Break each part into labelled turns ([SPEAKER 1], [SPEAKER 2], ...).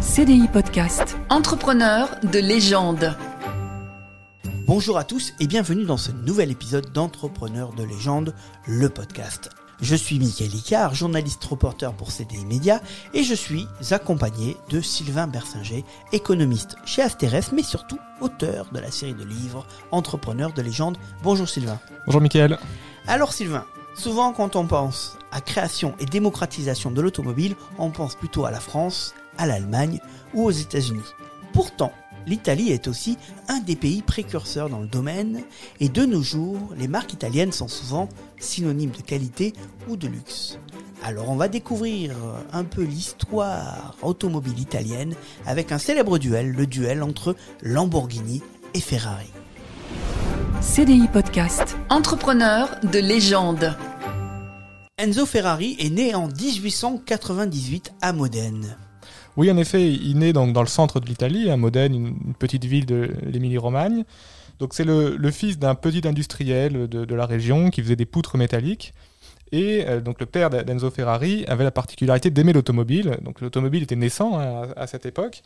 [SPEAKER 1] CDI Podcast.
[SPEAKER 2] Entrepreneur de légende.
[SPEAKER 3] Bonjour à tous et bienvenue dans ce nouvel épisode d'Entrepreneur de légende, le podcast. Je suis Michael Icard, journaliste reporter pour CDI Média et je suis accompagné de Sylvain Bersinger, économiste chez Asterès mais surtout auteur de la série de livres Entrepreneur de légende. Bonjour Sylvain.
[SPEAKER 4] Bonjour Michael.
[SPEAKER 3] Alors Sylvain, souvent quand on pense à création et démocratisation de l'automobile, on pense plutôt à la France, à l'Allemagne ou aux États-Unis. Pourtant, l'Italie est aussi un des pays précurseurs dans le domaine et de nos jours, les marques italiennes sont souvent synonymes de qualité ou de luxe. Alors on va découvrir un peu l'histoire automobile italienne avec un célèbre duel, le duel entre Lamborghini et Ferrari.
[SPEAKER 1] CDI Podcast.
[SPEAKER 2] Entrepreneur de légende.
[SPEAKER 3] Enzo Ferrari est né en 1898 à Modène.
[SPEAKER 4] Oui, en effet, il naît donc dans le centre de l'Italie, à Modène, une petite ville de l'Émilie-Romagne. Donc c'est le, fils d'un petit industriel de, la région qui faisait des poutres métalliques. Et euh, donc le père d'Enzo Ferrari avait la particularité d'aimer l'automobile. Donc l'automobile était naissant hein, à, cette époque.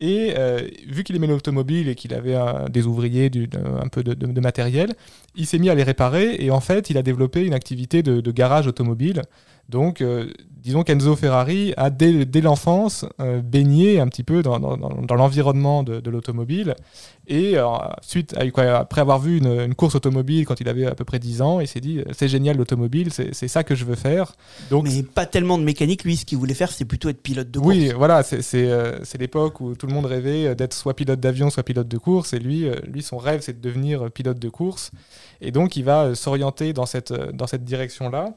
[SPEAKER 4] Et euh, vu qu'il aimait l'automobile et qu'il avait des ouvriers, un peu de, matériel, il s'est mis à les réparer. Et en fait, il a développé une activité de, garage automobile. Donc, euh, disons qu'Enzo Ferrari a dès, l'enfance euh, baigné un petit peu dans, l'environnement de, l'automobile. Et euh, suite après avoir vu une, course automobile quand il avait à peu près 10 ans, il s'est dit c'est génial l'automobile, c'est ça que je veux faire.
[SPEAKER 3] Donc, Mais pas tellement de mécanique, lui, ce qu'il voulait faire, c'est plutôt être pilote de course.
[SPEAKER 4] Oui, voilà, euh, c'est l'époque où tout le monde rêvait d'être soit pilote d'avion, soit pilote de course. Et lui, lui son rêve, c'est de devenir pilote de course. Et donc, il va s'orienter dans cette, dans cette direction-là.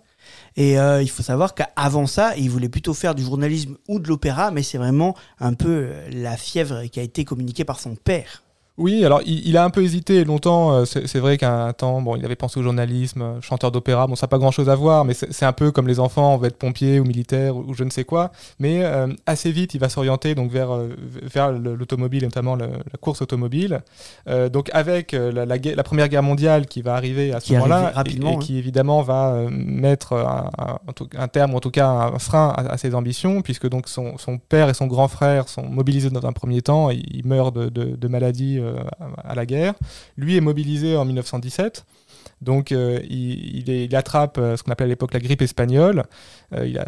[SPEAKER 3] Et euh, il faut savoir qu'avant ça, il voulait plutôt faire du journalisme ou de l'opéra, mais c'est vraiment un peu euh, la fièvre qui a été communiquée par son père.
[SPEAKER 4] Oui, alors il, a un peu hésité longtemps. Euh, c'est vrai qu'à un temps, bon, il avait pensé au journalisme, euh, chanteur d'opéra. Bon, ça n'a pas grand-chose à voir, mais c'est un peu comme les enfants, on veut être pompier ou militaire ou, je ne sais quoi. Mais euh, assez vite, il va s'orienter donc vers vers l'automobile, notamment la course automobile. donc avec la, la, première guerre mondiale qui va arriver à ce moment-là et, qui évidemment va mettre un, terme ou en tout cas un frein à, ses ambitions, puisque donc son, son, père et son grand frère sont mobilisés dans un premier temps, et il meurt de, de, de maladie à la guerre. Lui est mobilisé en 1917. Donc euh, il, il, attrape euh, ce qu'on appelait à l'époque la grippe espagnole. il,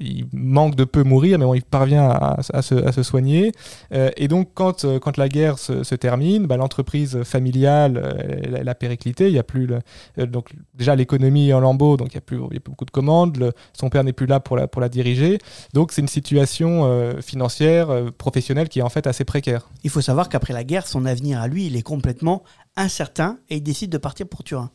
[SPEAKER 4] il, manque de peu mourir, mais bon, il parvient à, se, soigner. et donc quand, quand la guerre se, termine, bah, l'entreprise familiale, elle, a périclité. Il y a plus donc déjà l'économie en lambeaux, donc il n'y a, plus beaucoup de commandes. son père n'est plus là pour la, pour la diriger. Donc c'est une situation financière, professionnelle qui est en fait assez précaire.
[SPEAKER 3] Il faut savoir qu'après la guerre, son avenir à lui, il est complètement incertain et il décide de partir pour Turin.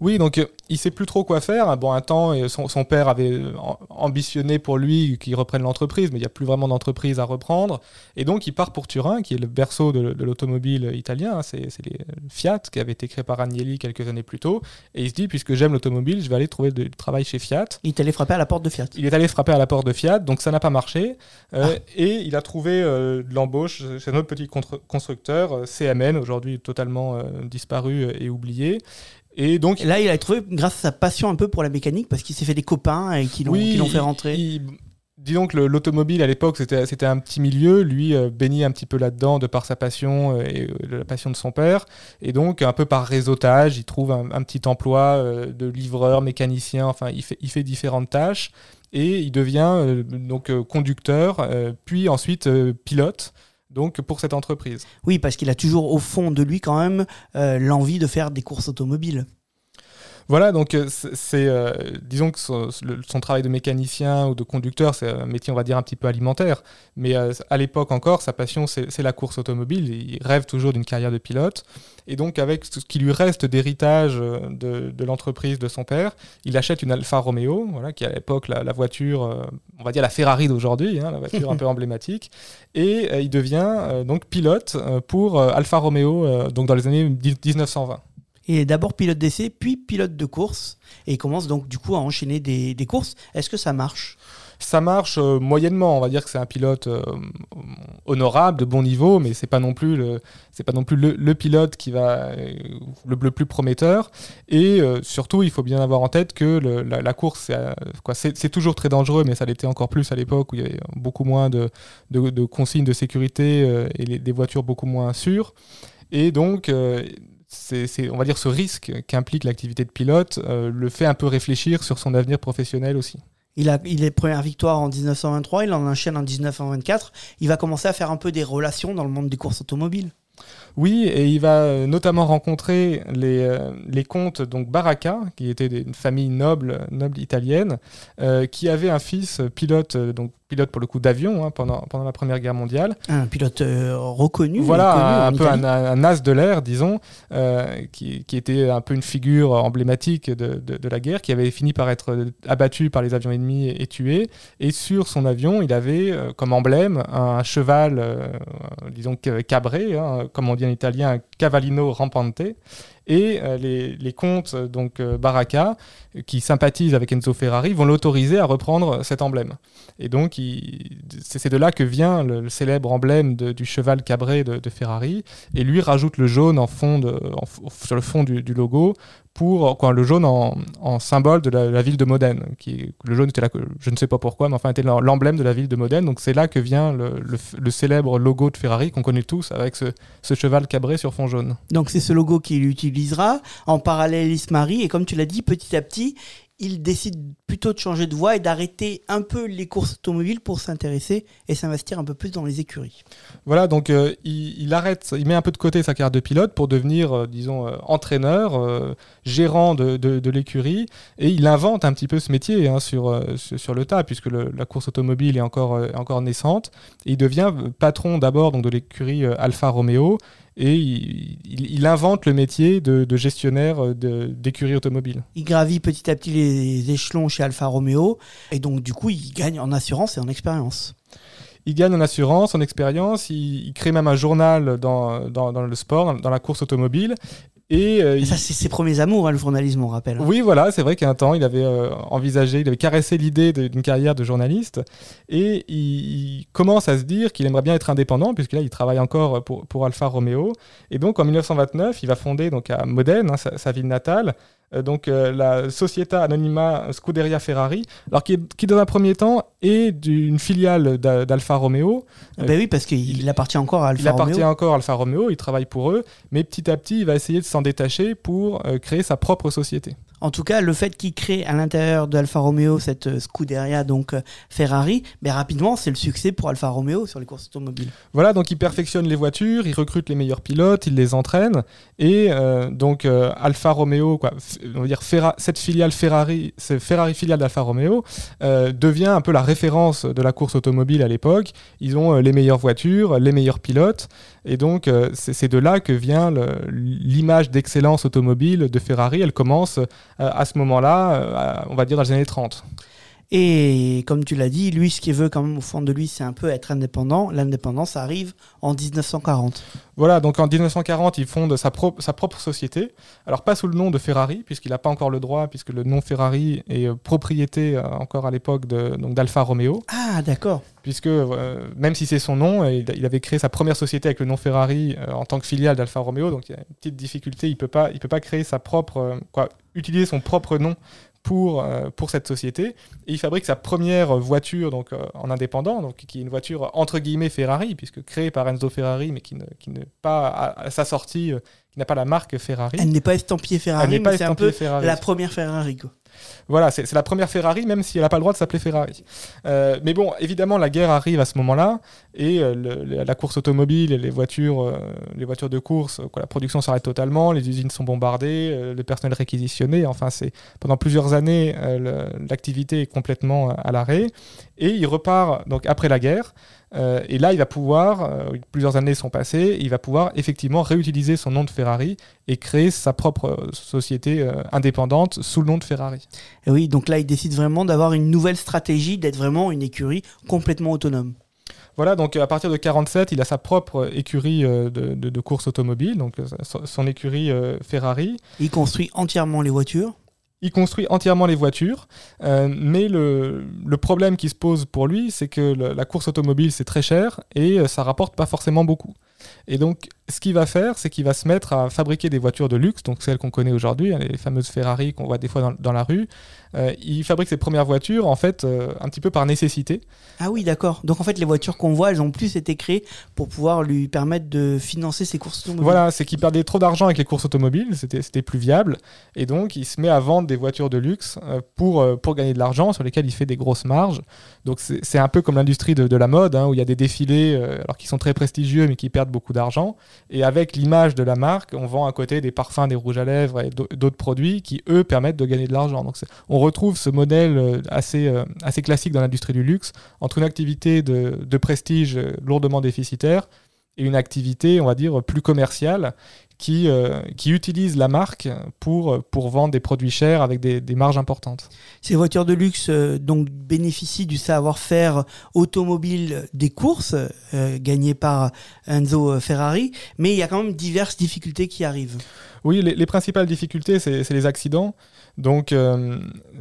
[SPEAKER 4] Oui, donc euh, il sait plus trop quoi faire. Bon, un temps, son, son père avait euh, ambitionné pour lui qu'il reprenne l'entreprise, mais il n'y a plus vraiment d'entreprise à reprendre. Et donc il part pour Turin, qui est le berceau de, l'automobile italien. Hein. C'est les Fiat, qui avait été créé par Agnelli quelques années plus tôt. Et il se dit, puisque j'aime l'automobile, je vais aller trouver du travail chez Fiat.
[SPEAKER 3] Il est allé frapper à la porte de Fiat.
[SPEAKER 4] Il est allé frapper à la porte de Fiat, donc ça n'a pas marché. Euh, ah. Et il a trouvé de l'embauche chez un autre petit constructeur, CMN, aujourd'hui totalement disparu et oublié.
[SPEAKER 3] Et donc là, il a trouvé grâce à sa passion un peu pour la mécanique parce qu'il s'est fait des copains et qui l'ont fait rentrer.
[SPEAKER 4] disons que l'automobile à l'époque c'était un petit milieu, lui euh, baignait un petit peu là-dedans de par sa passion euh, et euh, la passion de son père, et donc un peu par réseautage, il trouve un, petit emploi de livreur, mécanicien, enfin il fait, il fait différentes tâches et il devient donc conducteur, puis ensuite pilote donc pour cette entreprise.
[SPEAKER 3] Oui, parce qu'il a toujours au fond de lui quand même euh, l'envie de faire des courses automobiles.
[SPEAKER 4] Voilà, donc euh, c'est, euh, disons que son, travail de mécanicien ou de conducteur, c'est un métier, on va dire, un petit peu alimentaire. Mais à l'époque encore, sa passion, c'est la course automobile. Il rêve toujours d'une carrière de pilote. Et donc, avec ce qui lui reste d'héritage de, l'entreprise de son père, il achète une Alfa Romeo, voilà, qui est à l'époque la, voiture, on va dire la Ferrari d'aujourd'hui, hein, la voiture un peu emblématique. Et il devient donc pilote pour Alfa Romeo donc dans les années 1920.
[SPEAKER 3] Il est d'abord pilote d'essai, puis pilote de course, et il commence donc du coup à enchaîner des, courses. Est-ce que ça marche?
[SPEAKER 4] Ça marche euh, moyennement. On va dire que c'est un pilote, euh, honorable, de bon niveau, mais c'est pas non plus le, pas non plus le, pilote qui va le, le, plus prometteur. Et surtout, il faut bien avoir en tête que la, course, c'est toujours très dangereux, mais ça l'était encore plus à l'époque où il y avait beaucoup moins de, consignes de sécurité et des voitures beaucoup moins sûres. Et donc, c'est, on va dire, ce risque qu'implique l'activité de pilote euh, le fait un peu réfléchir sur son avenir professionnel aussi.
[SPEAKER 3] Il a, il est première victoire en 1923, il en enchaîne en 1924. Il va commencer à faire un peu des relations dans le monde des courses automobiles.
[SPEAKER 4] Oui, et il va euh, notamment rencontrer les, euh, les comtes donc Baracca, qui était une famille noble, noble italienne, qui avait un fils pilote donc pilote pour le coup d'avion hein, pendant, pendant la Première Guerre mondiale.
[SPEAKER 3] Un pilote euh, reconnu.
[SPEAKER 4] Voilà, un, peu un, as de l'air, disons, euh, qui, qui, était un peu une figure emblématique de, de, la guerre, qui avait fini par être abattu par les avions ennemis et, tué. Et sur son avion, il avait euh, comme emblème un cheval, disons, cabré, hein, comme on dit en italien, un cavallino rampante et euh, les, les, comtes donc euh, Baraka qui sympathisent avec Enzo Ferrari vont l'autoriser à reprendre cet emblème. Et donc c'est de là que vient le, célèbre emblème du cheval cabré de, Ferrari et lui rajoute le jaune en fond sur le fond du logo pour quoi, le jaune en, symbole de la, ville de Modène. Qui, le jaune était là, je ne sais pas pourquoi, mais enfin était l'emblème de la ville de Modène. Donc c'est là que vient le, célèbre logo de Ferrari qu'on connaît tous avec ce, cheval cabré sur fond jaune.
[SPEAKER 3] Donc c'est ce logo qu'il utilisera en parallèle Ismari et comme tu l'as dit, petit à petit, il décide plutôt de changer de voie et d'arrêter un peu les courses automobiles pour s'intéresser et s'investir un peu plus dans les écuries.
[SPEAKER 4] Voilà, donc euh, il, arrête, il met un peu de côté sa carte de pilote pour devenir, euh, disons, euh, entraîneur, gérant de, l'écurie, et il invente un petit peu ce métier hein, sur, sur le tas, puisque la course automobile est encore, encore naissante. Et il devient patron d'abord de l'écurie Alfa Romeo, et il, invente le métier de, gestionnaire euh, d'écurie automobile.
[SPEAKER 3] Il gravit petit à petit les échelons chez Alfa Romeo et donc du coup il gagne en assurance et en expérience.
[SPEAKER 4] Il gagne en assurance, en expérience, il, crée même un journal dans, dans, dans, le sport, dans la course automobile,
[SPEAKER 3] et, euh, ça, c'est ses premiers amours, hein, le journalisme, on rappelle.
[SPEAKER 4] Oui, voilà, c'est vrai qu'un temps, il avait euh, envisagé, il avait caressé l'idée d'une carrière de journaliste, et il, commence à se dire qu'il aimerait bien être indépendant, puisque là, il travaille encore pour, pour Alfa Romeo. Et donc, en 1929, il va fonder donc à Modène, hein, sa, ville natale, donc la Società Anonima Scuderia Ferrari, alors qui, qui dans un premier temps est d'une filiale d'Alfa Romeo.
[SPEAKER 3] ben oui, parce qu'il appartient encore à Alfa
[SPEAKER 4] Romeo. Il appartient encore à Alfa Romeo, il travaille pour eux, mais petit à petit, il va essayer de s'en détacher pour euh, créer sa propre société.
[SPEAKER 3] En tout cas, le fait qu'il crée à l'intérieur de Alfa Romeo cette euh, Scuderia, donc euh, Ferrari, mais ben, rapidement, c'est le succès pour Alfa Romeo sur les courses automobiles.
[SPEAKER 4] Voilà, donc il perfectionne les voitures, il recrute les meilleurs pilotes, il les entraîne, et donc Alfa Romeo, cette filiale Ferrari, Ferrari filiale d'Alfa Romeo, devient un peu la référence de la course automobile à l'époque. Ils ont les meilleures voitures, les meilleurs pilotes, et donc c'est de là que vient l'image d'excellence automobile de Ferrari. Elle commence euh, à ce moment-là, euh, on va dire dans les années 30.
[SPEAKER 3] Et comme tu l'as dit, lui, ce qu'il veut quand même au fond de lui, c'est un peu être indépendant. L'indépendance arrive en 1940.
[SPEAKER 4] Voilà, donc en 1940, il fonde sa, sa propre société. Alors pas sous le nom de Ferrari, puisqu'il n'a pas encore le droit, puisque le nom Ferrari est euh, propriété encore à l'époque d'Alfa Romeo.
[SPEAKER 3] Ah, d'accord.
[SPEAKER 4] Puisque même si c'est son nom, il, avait créé sa première société avec le nom Ferrari en tant que filiale d'Alfa Romeo, donc il y a une petite difficulté, il ne peut, pas, peut pas créer sa propre, quoi, utiliser son propre nom pour, euh, pour cette société. Et il fabrique sa première voiture donc, euh, en indépendant, donc, qui est une voiture entre guillemets Ferrari, puisque créée par Enzo Ferrari, mais qui n'est qui pas à, sa sortie, euh, qui n'a pas la marque Ferrari.
[SPEAKER 3] Elle n'est pas estampillée Ferrari, mais c'est un peu la première Ferrari. Quoi.
[SPEAKER 4] Voilà, c'est la première Ferrari, même si elle n'a pas le droit de s'appeler Ferrari. Euh, mais bon, évidemment, la guerre arrive à ce moment-là, et euh, la course automobile et les voitures, euh, les voitures de course, quoi, la production s'arrête totalement, les usines sont bombardées, le personnel réquisitionné. Enfin, c'est pendant plusieurs années, l'activité est complètement à l'arrêt, et il repart donc après la guerre. Euh, et là, il va pouvoir, euh, plusieurs années sont passées, il va pouvoir effectivement réutiliser son nom de Ferrari et créer sa propre euh, société indépendante sous le nom de Ferrari.
[SPEAKER 3] Et oui, donc là, il décide vraiment d'avoir une nouvelle stratégie, d'être vraiment une écurie complètement autonome.
[SPEAKER 4] Voilà, donc à partir de 47, il a sa propre écurie de, de, course automobile, donc son écurie Ferrari.
[SPEAKER 3] Il construit entièrement les voitures
[SPEAKER 4] il construit entièrement les voitures, euh, mais le, problème qui se pose pour lui, c'est que la course automobile, c'est très cher et euh, ça rapporte pas forcément beaucoup. Et donc, ce qu'il va faire, c'est qu'il va se mettre à fabriquer des voitures de luxe, donc celles qu'on connaît aujourd'hui, hein, les fameuses Ferrari qu'on voit des fois dans la rue. Euh, il fabrique ses premières voitures, en fait, euh, un petit peu par nécessité.
[SPEAKER 3] Ah oui, d'accord. Donc, en fait, les voitures qu'on voit, elles ont plus été créées pour pouvoir lui permettre de financer ses courses automobiles.
[SPEAKER 4] Voilà, c'est qu'il perdait trop d'argent avec les courses automobiles, c'était plus viable. Et donc, il se met à vendre des voitures de luxe euh, pour, pour gagner de l'argent, sur lesquelles il fait des grosses marges. Donc, c'est un peu comme l'industrie de, de, la mode, hein, où il y a des défilés, alors qui sont très prestigieux, mais qui perdent beaucoup d'argent. Et avec l'image de la marque, on vend à côté des parfums, des rouges à lèvres et d'autres produits qui, eux, permettent de gagner de l'argent. Donc, on retrouve ce modèle assez, assez classique dans l'industrie du luxe, entre une activité de, de prestige lourdement déficitaire et une activité, on va dire, plus commerciale qui, euh, qui utilise la marque pour, pour vendre des produits chers avec des, des marges importantes.
[SPEAKER 3] Ces voitures de luxe euh, donc bénéficient du savoir-faire automobile des courses euh, gagné par Enzo Ferrari, mais il y a quand même diverses difficultés qui arrivent.
[SPEAKER 4] Oui, les, les principales difficultés, c'est les accidents. Donc, euh,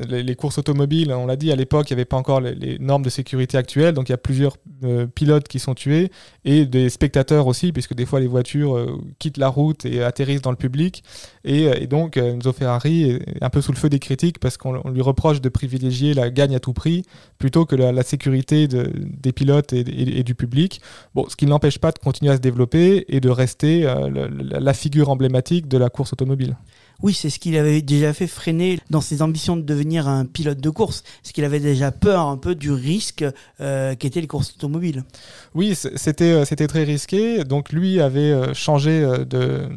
[SPEAKER 4] les, les, courses automobiles, on l'a dit, à l'époque, il n'y avait pas encore les, les, normes de sécurité actuelles. Donc, il y a plusieurs euh, pilotes qui sont tués et des spectateurs aussi, puisque des fois, les voitures euh, quittent la route et atterrissent dans le public. Et, et donc, Enzo Ferrari est un peu sous le feu des critiques parce qu'on lui reproche de privilégier la gagne à tout prix plutôt que la, sécurité de, des pilotes et, du public. Bon, ce qui ne l'empêche pas de continuer à se développer et de rester le, la figure emblématique de la course automobile.
[SPEAKER 3] Oui, c'est ce qu'il avait déjà fait freiner dans ses ambitions de devenir un pilote de course. Ce qu'il avait déjà peur un peu du risque euh, qu'étaient les courses automobiles.
[SPEAKER 4] Oui, c'était c'était très risqué. Donc lui avait changé de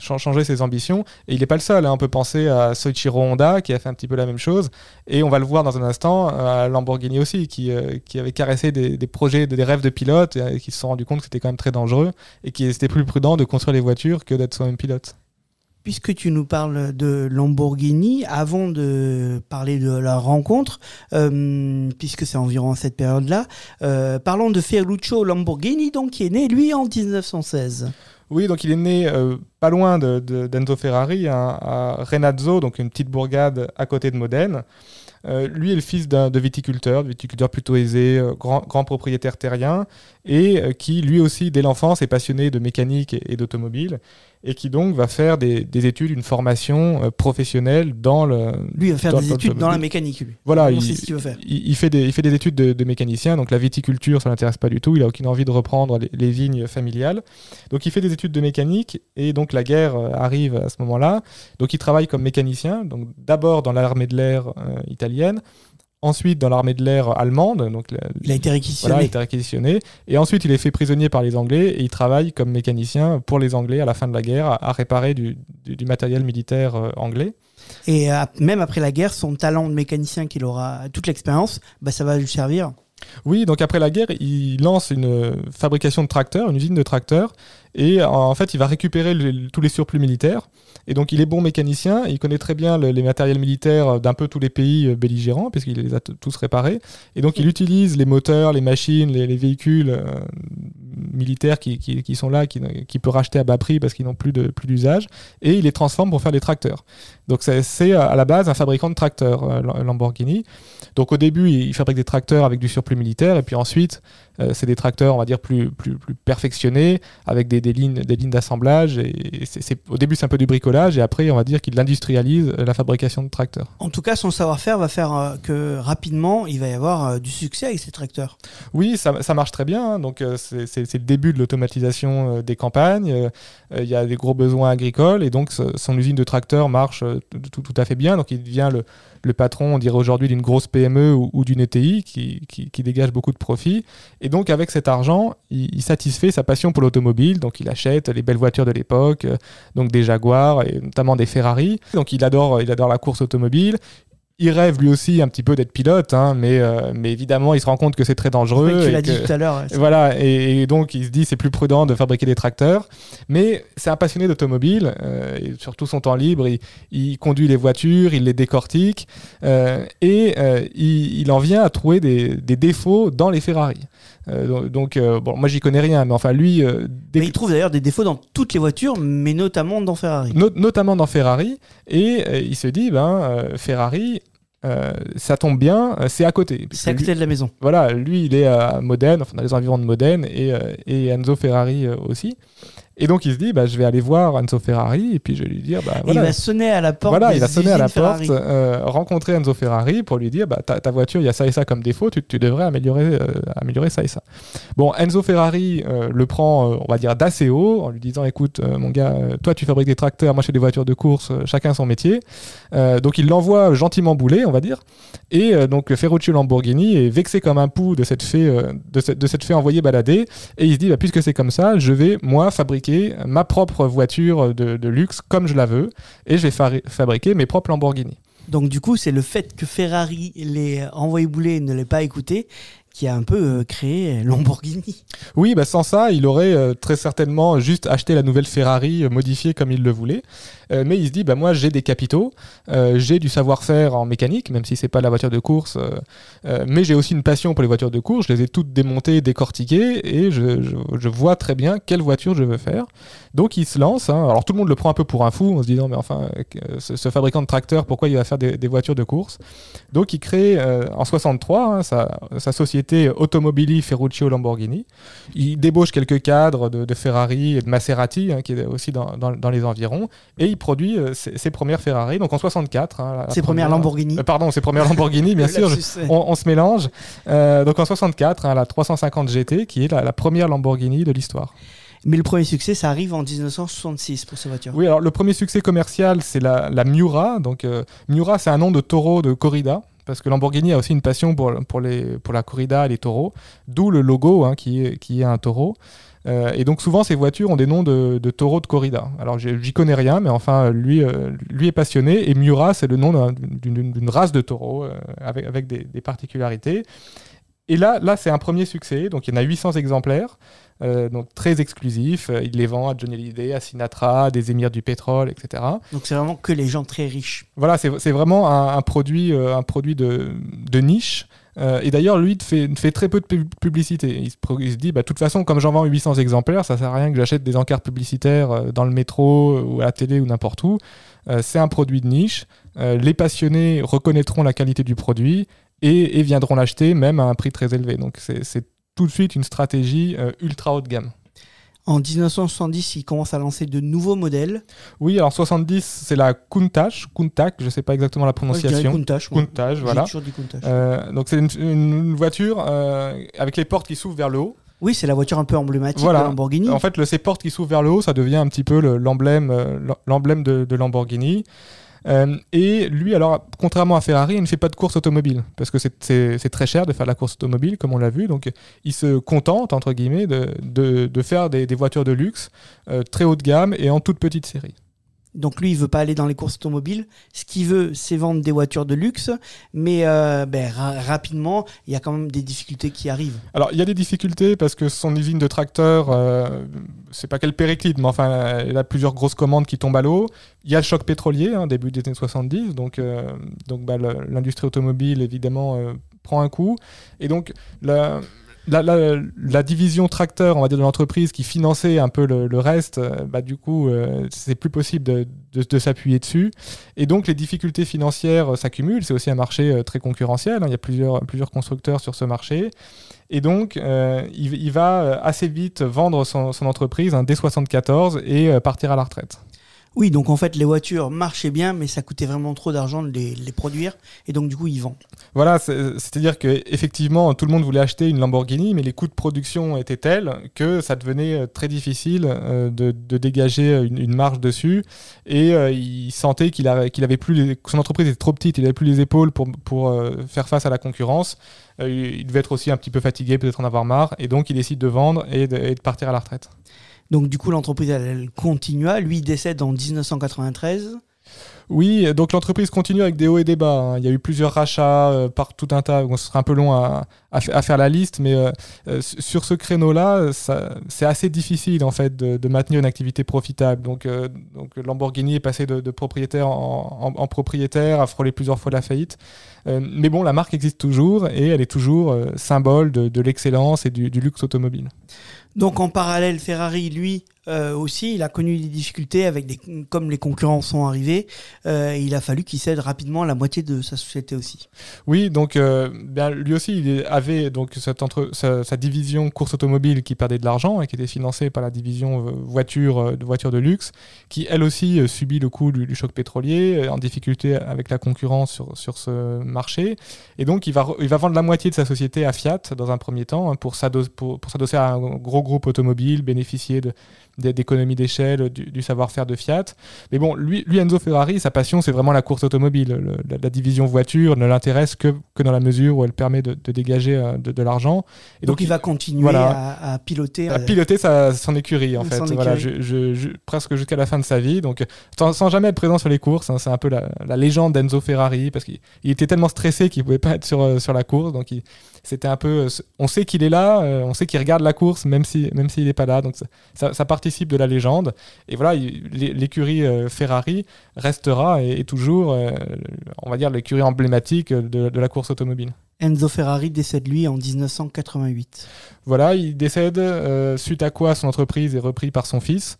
[SPEAKER 4] changer ses ambitions et il n'est pas le seul. Hein. On peut penser à Soichiro Honda qui a fait un petit peu la même chose et on va le voir dans un instant à Lamborghini aussi qui, euh, qui avait caressé des, des, projets, des rêves de pilote et qui se sont rendus compte que c'était quand même très dangereux et qu'il était plus prudent de construire les voitures que d'être soi-même pilote.
[SPEAKER 3] Puisque tu nous parles de Lamborghini, avant de parler de la rencontre, euh, puisque c'est environ cette période-là, euh, parlons de Ferruccio Lamborghini, donc qui est né lui en 1916.
[SPEAKER 4] Oui, donc il est né euh, pas loin de, de, d'Enzo Ferrari, hein, à Renazzo, donc une petite bourgade à côté de Modène. Lui est le fils d'un de viticulteur, viticulteur plutôt aisé, grand, propriétaire terrien, et qui lui aussi dès l'enfance est passionné de mécanique et d'automobile, et qui donc va faire des, des études, une formation euh, professionnelle dans le.
[SPEAKER 3] Lui il va faire des études dans la mécanique. Lui.
[SPEAKER 4] Voilà,
[SPEAKER 3] il,
[SPEAKER 4] il,
[SPEAKER 3] ce qu'il veut faire.
[SPEAKER 4] Il, il, fait des, il fait des études de, de, mécanicien, donc la viticulture ça l'intéresse pas du tout. Il a aucune envie de reprendre les, les, vignes familiales, donc il fait des études de mécanique et donc la guerre arrive à ce moment-là. Donc il travaille comme mécanicien, donc d'abord dans l'armée de l'air euh, italienne ensuite dans l'armée de l'air allemande. Donc,
[SPEAKER 3] il a été réquisitionné.
[SPEAKER 4] Voilà, il a été réquisitionné. Et ensuite, il est fait prisonnier par les Anglais et il travaille comme mécanicien pour les Anglais à la fin de la guerre à, à réparer du, du, du, matériel militaire euh, anglais.
[SPEAKER 3] Et euh, même après la guerre, son talent de mécanicien qu'il aura, toute l'expérience, bah, ça va lui servir.
[SPEAKER 4] Oui, donc après la guerre, il lance une fabrication de tracteurs, une usine de tracteurs, et en fait, il va récupérer le, tous les surplus militaires. Et donc, il est bon mécanicien, il connaît très bien le, les matériels militaires d'un peu tous les pays belligérants, puisqu'il les a tous réparés. Et donc, il utilise les moteurs, les machines, les, les véhicules euh, militaires qui, qui, qui, sont là, qui, qui peut racheter à bas prix parce qu'ils n'ont plus d'usage, et il les transforme pour faire des tracteurs. Donc, c'est à la base un fabricant de tracteurs, euh, Lamborghini. Donc, au début, il fabrique des tracteurs avec du surplus militaire, et puis ensuite, c'est des tracteurs, on va dire, plus, plus, plus perfectionnés, avec des, des lignes des lignes d'assemblage. Et, c'est au début, c'est un peu du bricolage, et après, on va dire qu'il industrialise la fabrication de tracteurs.
[SPEAKER 3] En tout cas, son savoir-faire va faire euh, que rapidement, il va y avoir euh, du succès avec ces tracteurs.
[SPEAKER 4] Oui, ça, ça marche très bien. Hein. Donc, euh, c'est le début de l'automatisation euh, des campagnes. Euh, il y a des gros besoins agricoles, et donc son usine de tracteurs marche tout, tout à fait bien. Donc, il devient le, le patron, on dirait aujourd'hui, d'une grosse PME ou, ou d'une ETI qui, qui, qui, dégage beaucoup de profits. Et donc, avec cet argent, il, satisfait sa passion pour l'automobile. Donc, il achète les belles voitures de l'époque, donc des Jaguars et notamment des Ferrari. Donc, il adore, il adore la course automobile il rêve lui aussi un petit peu d'être pilote, hein, mais, euh, mais évidemment, il se rend compte que c'est très dangereux.
[SPEAKER 3] Tu l'as dit
[SPEAKER 4] que-
[SPEAKER 3] tout à l'heure. ouais,
[SPEAKER 4] voilà, et, et donc il se dit c'est plus prudent de fabriquer des tracteurs. Mais c'est un passionné d'automobile, euh, et surtout son temps libre, il, il conduit les voitures, il les décortique, euh, et il, il en vient à trouver des, des défauts dans les Ferrari. Donc, bon, moi j'y connais rien, mais enfin lui, dès
[SPEAKER 3] Mais il trouve d'ailleurs des défauts dans toutes les voitures, mais notamment dans Ferrari.
[SPEAKER 4] no- notamment dans Ferrari, et il se dit ben Ferrari. Euh, ça tombe bien, euh, c'est à côté.
[SPEAKER 3] C'est à
[SPEAKER 4] lui-
[SPEAKER 3] côté de la maison.
[SPEAKER 4] voilà, lui, il est à Modène, enfin dans les environs de Modène, et, euh, et Enzo Ferrari euh, aussi. Et donc il se dit, bah, je vais aller voir Enzo Ferrari, et puis je vais lui dire, bah, voilà,
[SPEAKER 3] il va sonner à la porte.
[SPEAKER 4] voilà, il va sonner à la
[SPEAKER 3] Ferrari.
[SPEAKER 4] porte, euh, rencontrer Enzo Ferrari pour lui dire, bah, ta, ta voiture, il y a ça et ça comme défaut, tu, tu devrais améliorer, euh, améliorer ça et ça. Bon, Enzo Ferrari euh, le prend, on va dire, d'assez haut, en lui disant, écoute, mon gars, toi tu fabriques des tracteurs, moi je fais des voitures de course, chacun son métier. Donc il l'envoie gentiment bouler, on va dire. Et donc Ferruccio Lamborghini est vexé comme un pou de cette fée, de, cette, de cette fée envoyée balader. Et il se dit, bah, puisque c'est comme ça, je vais, moi, fabriquer ma propre voiture de, luxe comme je la veux. Et je vais fabriquer mes propres Lamborghini.
[SPEAKER 3] Donc du coup, c'est le fait que Ferrari l'ait envoyé bouler et ne l'ait pas écouté qui a un peu euh, créé Lamborghini.
[SPEAKER 4] Oui, bah, sans ça, il aurait euh, très certainement juste acheté la nouvelle Ferrari euh, modifiée comme il le voulait. Mais il se dit, bah, moi j'ai des capitaux, j'ai du savoir-faire en mécanique, même si c'est pas la voiture de course, mais j'ai aussi une passion pour les voitures de course. Je les ai toutes démontées, décortiquées, et je, vois très bien quelle voiture je veux faire. Donc il se lance. hein. Alors tout le monde le prend un peu pour un fou en se disant, mais enfin, ce, fabricant de tracteurs, pourquoi il va faire des, voitures de course? Donc il crée en 63 hein, sa, sa société Automobili Ferruccio Lamborghini. Il débauche quelques cadres de, de Ferrari et de Maserati, hein, qui est aussi dans, dans- dans les environs, et il produit euh, ses, ses premières Ferrari. Donc en 64. hein,
[SPEAKER 3] Ses premières Lamborghini.
[SPEAKER 4] Euh, pardon, ses premières Lamborghini, bien sûr. je- on, on se mélange. Euh, donc en 64, hein, la 350 GT, qui est la, la première Lamborghini de l'histoire.
[SPEAKER 3] Mais le premier succès, ça arrive en 1966 pour ces voitures.
[SPEAKER 4] Oui, alors le premier succès commercial, c'est la, la Miura. Donc euh, Miura, c'est un nom de taureau de corrida. Parce que Lamborghini a aussi une passion pour, la corrida et les taureaux, d'où le logo hein, qui, est, un taureau. Euh, et donc souvent ces voitures ont des noms de, taureaux de corrida. Alors j'y connais rien, mais enfin lui, euh, est passionné. Et Miura, c'est le nom d'un- d'une race de taureaux euh, avec, des particularités. Et là, là c'est un premier succès. Donc il y en a 800 exemplaires. Euh, donc très exclusifs. Euh, Il les vend à Johnny Hallyday, à Sinatra, à des émirs du pétrole, etc.
[SPEAKER 3] Donc c'est vraiment que les gens très riches.
[SPEAKER 4] Voilà, c'est vraiment un, un produit, euh, un produit de, de niche. Euh, et d'ailleurs, lui, il fait, fait très peu de pub- publicité. Il se, pro- il se dit, bah, de toute façon, comme j'en vends 800 exemplaires, ça sert à rien que j'achète des encarts publicitaires dans le métro ou à la télé ou n'importe où. Euh, c'est un produit de niche. Euh, les passionnés reconnaîtront la qualité du produit et, et viendront l'acheter même à un prix très élevé. Donc, c'est tout de suite une stratégie euh, ultra haut de gamme.
[SPEAKER 3] En 1970, ils commencent à lancer de nouveaux modèles.
[SPEAKER 4] Oui, alors 70, c'est la Countach, Countach, je ne sais pas exactement la prononciation.
[SPEAKER 3] Countach.
[SPEAKER 4] Countach, voilà.
[SPEAKER 3] toujours dit Countach.
[SPEAKER 4] Euh, donc c'est une, une voiture euh, avec les portes qui s'ouvrent vers le haut.
[SPEAKER 3] Oui, c'est la voiture un peu emblématique
[SPEAKER 4] Voilà.
[SPEAKER 3] de Lamborghini.
[SPEAKER 4] En fait, le, ces portes qui s'ouvrent vers le haut, ça devient un petit peu le- l'emblème, l'emblème de, de Lamborghini. Euh, et lui, alors, contrairement à Ferrari, il ne fait pas de course automobile parce que c'est- très cher de faire la course automobile, comme on l'a vu. Donc, il se contente entre guillemets de, faire des, des voitures de luxe euh, très haut de gamme et en toute petite série.
[SPEAKER 3] Donc lui, il veut pas aller dans les courses automobiles. Ce qu'il veut, c'est vendre des voitures de luxe. Mais euh, ben, ra- rapidement, il y a quand même des difficultés qui arrivent.
[SPEAKER 4] Alors, il y a des difficultés parce que son usine de tracteurs, euh, c'est pas qu'elle périclite, mais enfin, elle a plusieurs grosses commandes qui tombent à l'eau. Il y a le choc pétrolier, hein, début des années 70, donc, euh, donc bah, l'industrie automobile, évidemment, euh, prend un coup. Et donc, la, la, division tracteur, on va dire, de l'entreprise qui finançait un peu le, reste, euh, bah, du coup, euh, c'est plus possible de, s'appuyer dessus. Et donc, les difficultés financières euh, s'accumulent. C'est aussi un marché très concurrentiel. hein. Il y a plusieurs, constructeurs sur ce marché. Et donc, il, va assez vite vendre son, entreprise hein, dès 74 et partir à la retraite.
[SPEAKER 3] Oui, donc en fait, les voitures marchaient bien, mais ça coûtait vraiment trop d'argent de les, produire. Et donc, du coup, ils vendent.
[SPEAKER 4] Voilà, c'est- c'est-à-dire que effectivement, tout le monde voulait acheter une Lamborghini, mais les coûts de production étaient tels que ça devenait euh, très difficile euh, de, dégager une, marge dessus. Et euh, il sentait qu'il qu'il avait plus les- son entreprise était trop petite, il avait plus les épaules pour, faire face à la concurrence. Il devait être aussi un petit peu fatigué, peut-être en avoir marre, et donc il décide de vendre et de partir à la retraite.
[SPEAKER 3] Donc, du coup, l'entreprise, elle, elle continua. Lui, il décède en 1993.
[SPEAKER 4] Oui, donc l'entreprise continue avec des hauts et des bas. hein. Il y a eu plusieurs rachats euh, par tout un tas. Bon, ce serait un peu long à, à fa- à faire la liste, mais euh, euh, sur ce créneau-là, c'est assez difficile en fait de, maintenir une activité profitable. Donc, donc Lamborghini est passé de, propriétaire en, propriétaire, a frôlé plusieurs fois la faillite. Mais bon, la marque existe toujours et elle est toujours symbole de, l'excellence et du luxe automobile.
[SPEAKER 3] Donc en parallèle, Ferrari, lui euh, aussi, il a connu des difficultés avec comme les concurrents sont arrivés, euh, il a fallu qu'il cède rapidement la moitié de sa société aussi.
[SPEAKER 4] Oui, donc euh, bien, lui aussi, il avait donc cette entre, sa, division course automobile qui perdait de l'argent et qui était financée par la division euh, voiture de voitures de luxe, qui elle aussi subit le coup du, choc pétrolier, en difficulté avec la concurrence sur, sur ce marché. Et donc, il va, il va vendre la moitié de sa société à Fiat dans un premier temps hein, pour s'adosser à un gros groupe automobile, bénéficier de d'économies d'échelle, du, du savoir-faire de Fiat. Mais bon, lui, lui, Enzo Ferrari, sa passion, c'est vraiment la course automobile. Le- la, la division voiture ne l'intéresse que, que dans la mesure où elle permet de, de dégager euh, de, de l'argent. Et
[SPEAKER 3] Donc, il va continuer
[SPEAKER 4] voilà.
[SPEAKER 3] à, à piloter.
[SPEAKER 4] à
[SPEAKER 3] euh,
[SPEAKER 4] piloter sa, son écurie en fait,
[SPEAKER 3] écurie.
[SPEAKER 4] voilà, je- je- je- presque jusqu'à la fin de sa vie, donc sans, sans jamais être présent sur les courses. hein, c'est un peu la, la légende d'Enzo Ferrari parce qu'il il était tellement stressé qu'il pouvait pas être sur, euh, sur la course, donc il- c'était un peu. On sait qu'il est là, on sait qu'il regarde la course même si même s'il n'est pas là, donc ça, ça, ça participe de la légende. Et voilà, il- l'é- l'écurie euh, Ferrari restera et, et toujours, euh, on va dire, l'écurie emblématique de, de la course automobile.
[SPEAKER 3] Enzo Ferrari décède lui en 1988.
[SPEAKER 4] Voilà, il décède, euh, suite à quoi son entreprise est reprise par son fils,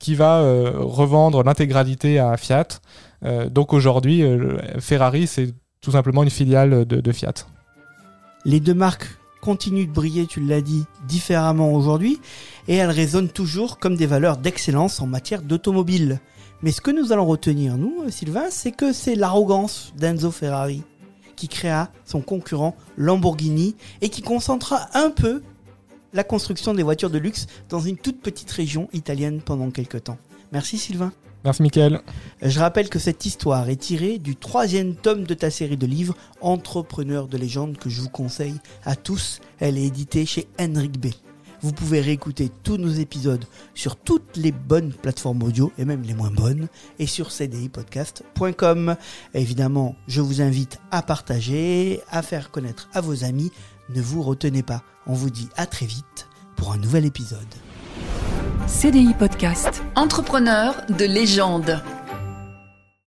[SPEAKER 4] qui va euh, revendre l'intégralité à Fiat. Euh, donc aujourd'hui, Ferrari, c'est tout simplement une filiale de, de Fiat.
[SPEAKER 3] Les deux marques continuent de briller, tu l'as dit, différemment aujourd'hui, et elles résonnent toujours comme des valeurs d'excellence en matière d'automobile. Mais ce que nous allons retenir, nous, euh, Sylvain, c'est que c'est l'arrogance d'Enzo Ferrari qui créa son concurrent Lamborghini et qui concentra un peu la construction des voitures de luxe dans une toute petite région italienne pendant quelques temps. Merci Sylvain.
[SPEAKER 4] Merci Mickaël.
[SPEAKER 3] Je rappelle que cette histoire est tirée du troisième tome de ta série de livres Entrepreneurs de légende que je vous conseille à tous. Elle est éditée chez Henrik B. Vous pouvez réécouter tous nos épisodes sur toutes les bonnes plateformes audio et même les moins bonnes et sur cdipodcast.com. Évidemment, je vous invite à partager, à faire connaître à vos amis. Ne vous retenez pas. On vous dit à très vite pour un nouvel épisode.
[SPEAKER 1] CDI Podcast.
[SPEAKER 2] Entrepreneurs de légende.